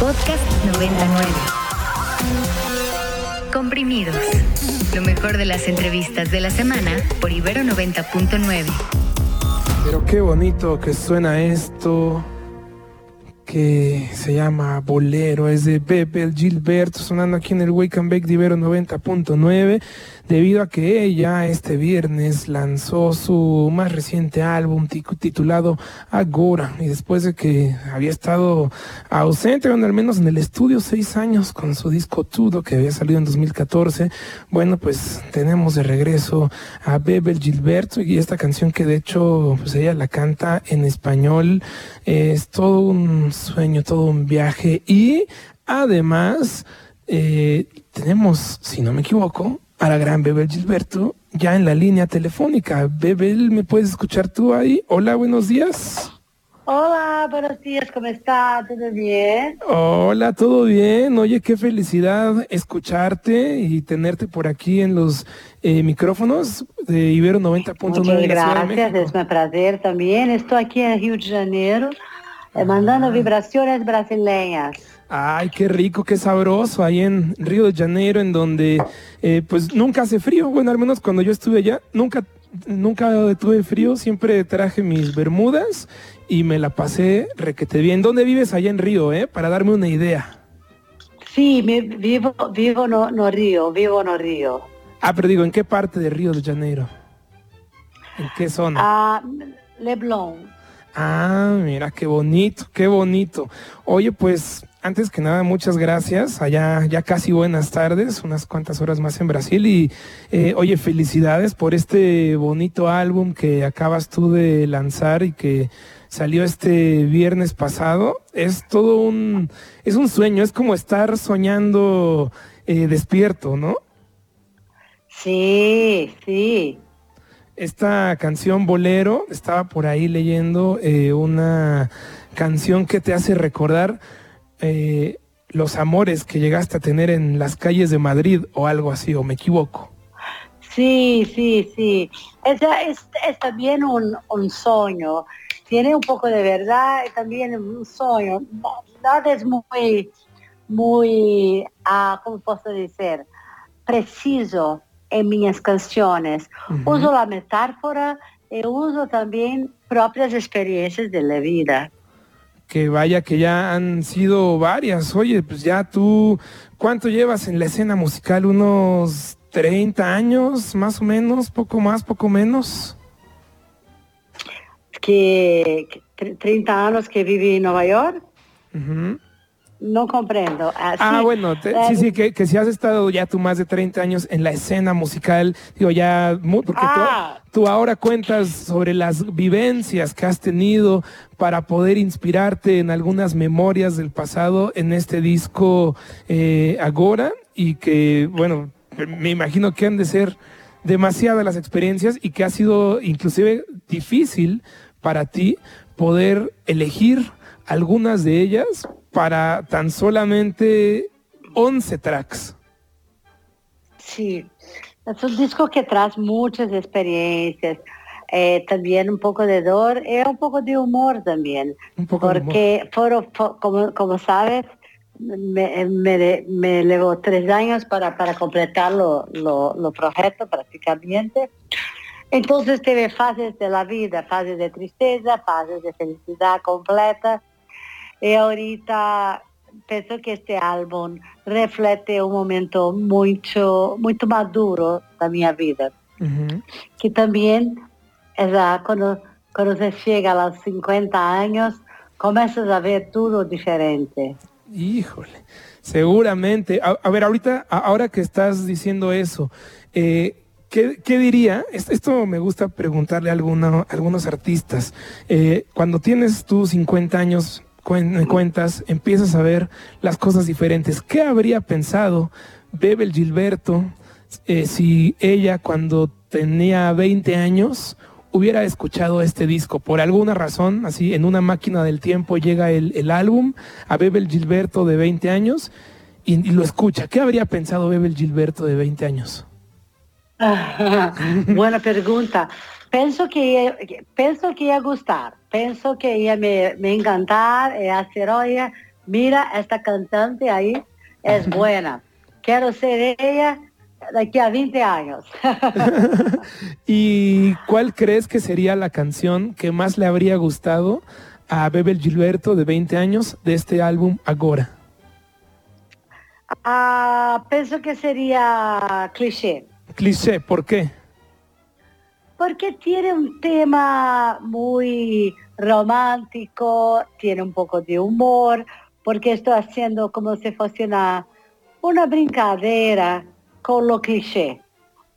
Podcast 99. Comprimidos. Lo mejor de las entrevistas de la semana por Ibero 90.9. Pero qué bonito que suena esto que se llama Bolero, es de Pepe Gilberto, sonando aquí en el Wake and Bake de Ibero 90.9 debido a que ella este viernes lanzó su más reciente álbum titulado Agora y después de que había estado ausente, bueno, al menos en el estudio seis años con su disco Tudo que había salido en 2014, bueno pues tenemos de regreso a Bebel Gilberto y esta canción que de hecho pues ella la canta en español, es todo un sueño, todo un viaje y además eh, tenemos, si no me equivoco, a la gran Bebel Gilberto ya en la línea telefónica. Bebel, ¿me puedes escuchar tú ahí? Hola, buenos días. Hola, buenos días, ¿cómo está? ¿Todo bien? Hola, ¿todo bien? Oye, qué felicidad escucharte y tenerte por aquí en los eh, micrófonos de Ibero 90.9 Muchas gracias, es un placer también. Estoy aquí en Río de Janeiro, eh, mandando vibraciones brasileñas. Ay, qué rico, qué sabroso, ahí en Río de Janeiro, en donde eh, pues nunca hace frío. Bueno, al menos cuando yo estuve allá, nunca, nunca tuve frío, siempre traje mis bermudas y me la pasé requete bien. ¿Dónde vives allá en Río, eh? Para darme una idea. Sí, me, vivo, vivo no, no Río, vivo no Río. Ah, pero digo, ¿en qué parte de Río de Janeiro? ¿En qué zona? Ah, Leblon. Ah, mira, qué bonito, qué bonito. Oye, pues antes que nada, muchas gracias. Allá ya casi buenas tardes, unas cuantas horas más en Brasil. Y eh, oye, felicidades por este bonito álbum que acabas tú de lanzar y que salió este viernes pasado. Es todo un, es un sueño, es como estar soñando eh, despierto, ¿no? Sí, sí. Esta canción Bolero, estaba por ahí leyendo eh, una canción que te hace recordar eh, los amores que llegaste a tener en las calles de Madrid o algo así, o me equivoco. Sí, sí, sí. Es, es, también un, sueño. Tiene un poco de verdad, también un sueño. Nada es muy, muy, ah, ¿cómo puedo decir? Preciso en mis canciones. Uso la metáfora y uso también propias experiencias de la vida que vaya que ya han sido varias. Oye, pues ya tú, ¿cuánto llevas en la escena musical? ¿Unos 30 años, más o menos? ¿Poco más, poco menos? Que, 30 años que viví en Nueva York. No comprendo. ah, bueno, sí, sí, que, que, si has estado ya tú más de 30 años en la escena musical, digo, ya, porque ah. tú, ahora cuentas sobre las vivencias que has tenido para poder inspirarte en algunas memorias del pasado en este disco eh, Agora y que, bueno, me imagino que han de ser demasiadas las experiencias y que ha sido inclusive difícil para ti poder elegir algunas de ellas para tan solamente 11 tracks. Sí, es un disco que trae muchas experiencias, eh, también un poco de dolor y un poco de humor también, porque Fueron, como, como sabes, me, me, me llevó tres años para, para completar los lo, proyectos prácticamente. Entonces tuve fases de la vida, fases de tristeza, fases de felicidad completa y ahorita pienso que este álbum refleja un momento mucho, mucho maduro de mi vida. Que también es cuando, cuando se llega a los 50 años, comienzas a ver todo diferente. Híjole, seguramente. A, ver, ahorita, ahora que estás diciendo eso, eh, ¿Qué, diría? Esto me gusta preguntarle a, algunos artistas. Eh, cuando tienes tus 50 años, cuentas, empiezas a ver las cosas diferentes. ¿Qué habría pensado Bebel Gilberto eh, si ella cuando tenía 20 años hubiera escuchado este disco? Por alguna razón, así en una máquina del tiempo llega el, álbum a Bebel Gilberto de 20 años y, lo escucha. ¿Qué habría pensado Bebel Gilberto de 20 años? buena pregunta. Penso que penso que ia gustar, penso que ia me, me encantar e hacer, oye, mira, esta cantante ahí es buena, quiero ser ella de a 20 años. ¿Y cuál crees que sería la canción que más le habría gustado a Bebel Gilberto de 20 años de este álbum Agora? Ah, pienso que sería cliché. Cliché, ¿por qué? Porque tiene un tema muy romántico, tiene un poco de humor, porque estoy haciendo como si fuese una, una brincadera con lo cliché,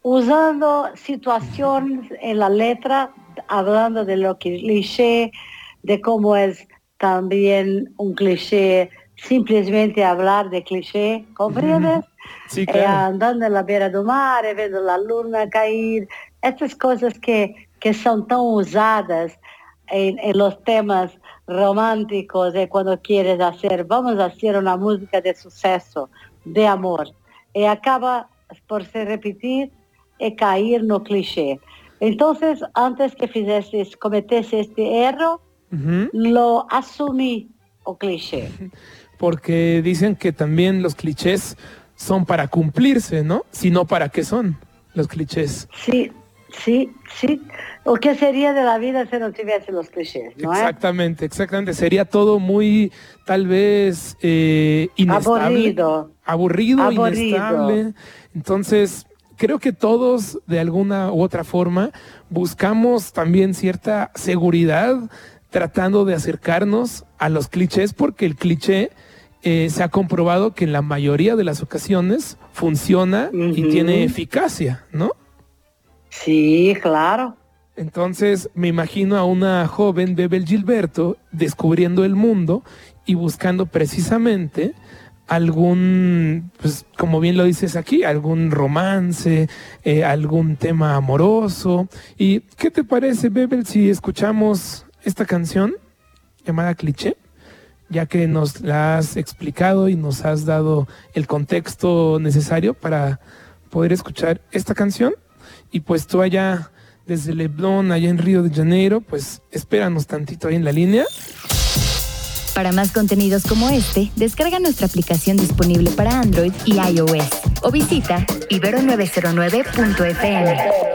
usando situaciones en la letra, hablando de lo cliché, de cómo es también un cliché simplemente hablar de cliché, ¿comprendes? Sí, eh, andando en la beira del mar, viendo la luna caer, estas cosas que, que son tan usadas en, los temas románticos de cuando quieres hacer, vamos a hacer una música de suceso, de amor. Y acaba por se repetir e cair no cliché. Entonces, antes que fizesse, cometesse este error, lo asumí o cliché. Porque dicen que también los clichés son para cumplirse, ¿no? Sino para qué son los clichés. Sí, sí, sí. ¿O qué sería de la vida si no tuviese los clichés? exactamente, exactamente. Sería todo muy, tal vez, eh, inestable. Aburrido. Aburrido, Aburrido. inestable. Entonces, creo que todos, de alguna u otra forma, buscamos también cierta seguridad tratando de acercarnos a los clichés, porque el cliché eh, se ha comprobado que en la mayoría de las ocasiones funciona y tiene eficacia, ¿no? Sí, claro. Entonces me imagino a una joven Bebel Gilberto descubriendo el mundo y buscando precisamente algún, pues como bien lo dices aquí, algún romance, eh, algún tema amoroso. ¿Y qué te parece, Bebel, si escuchamos esta canción llamada Cliché? Ya que nos la has explicado y nos has dado el contexto necesario para poder escuchar esta canción. Y pues tú allá desde Leblon, allá en Río de Janeiro, pues espéranos tantito ahí en la línea. Para más contenidos como este, descarga nuestra aplicación disponible para Android y iOS o visita ibero909.fm.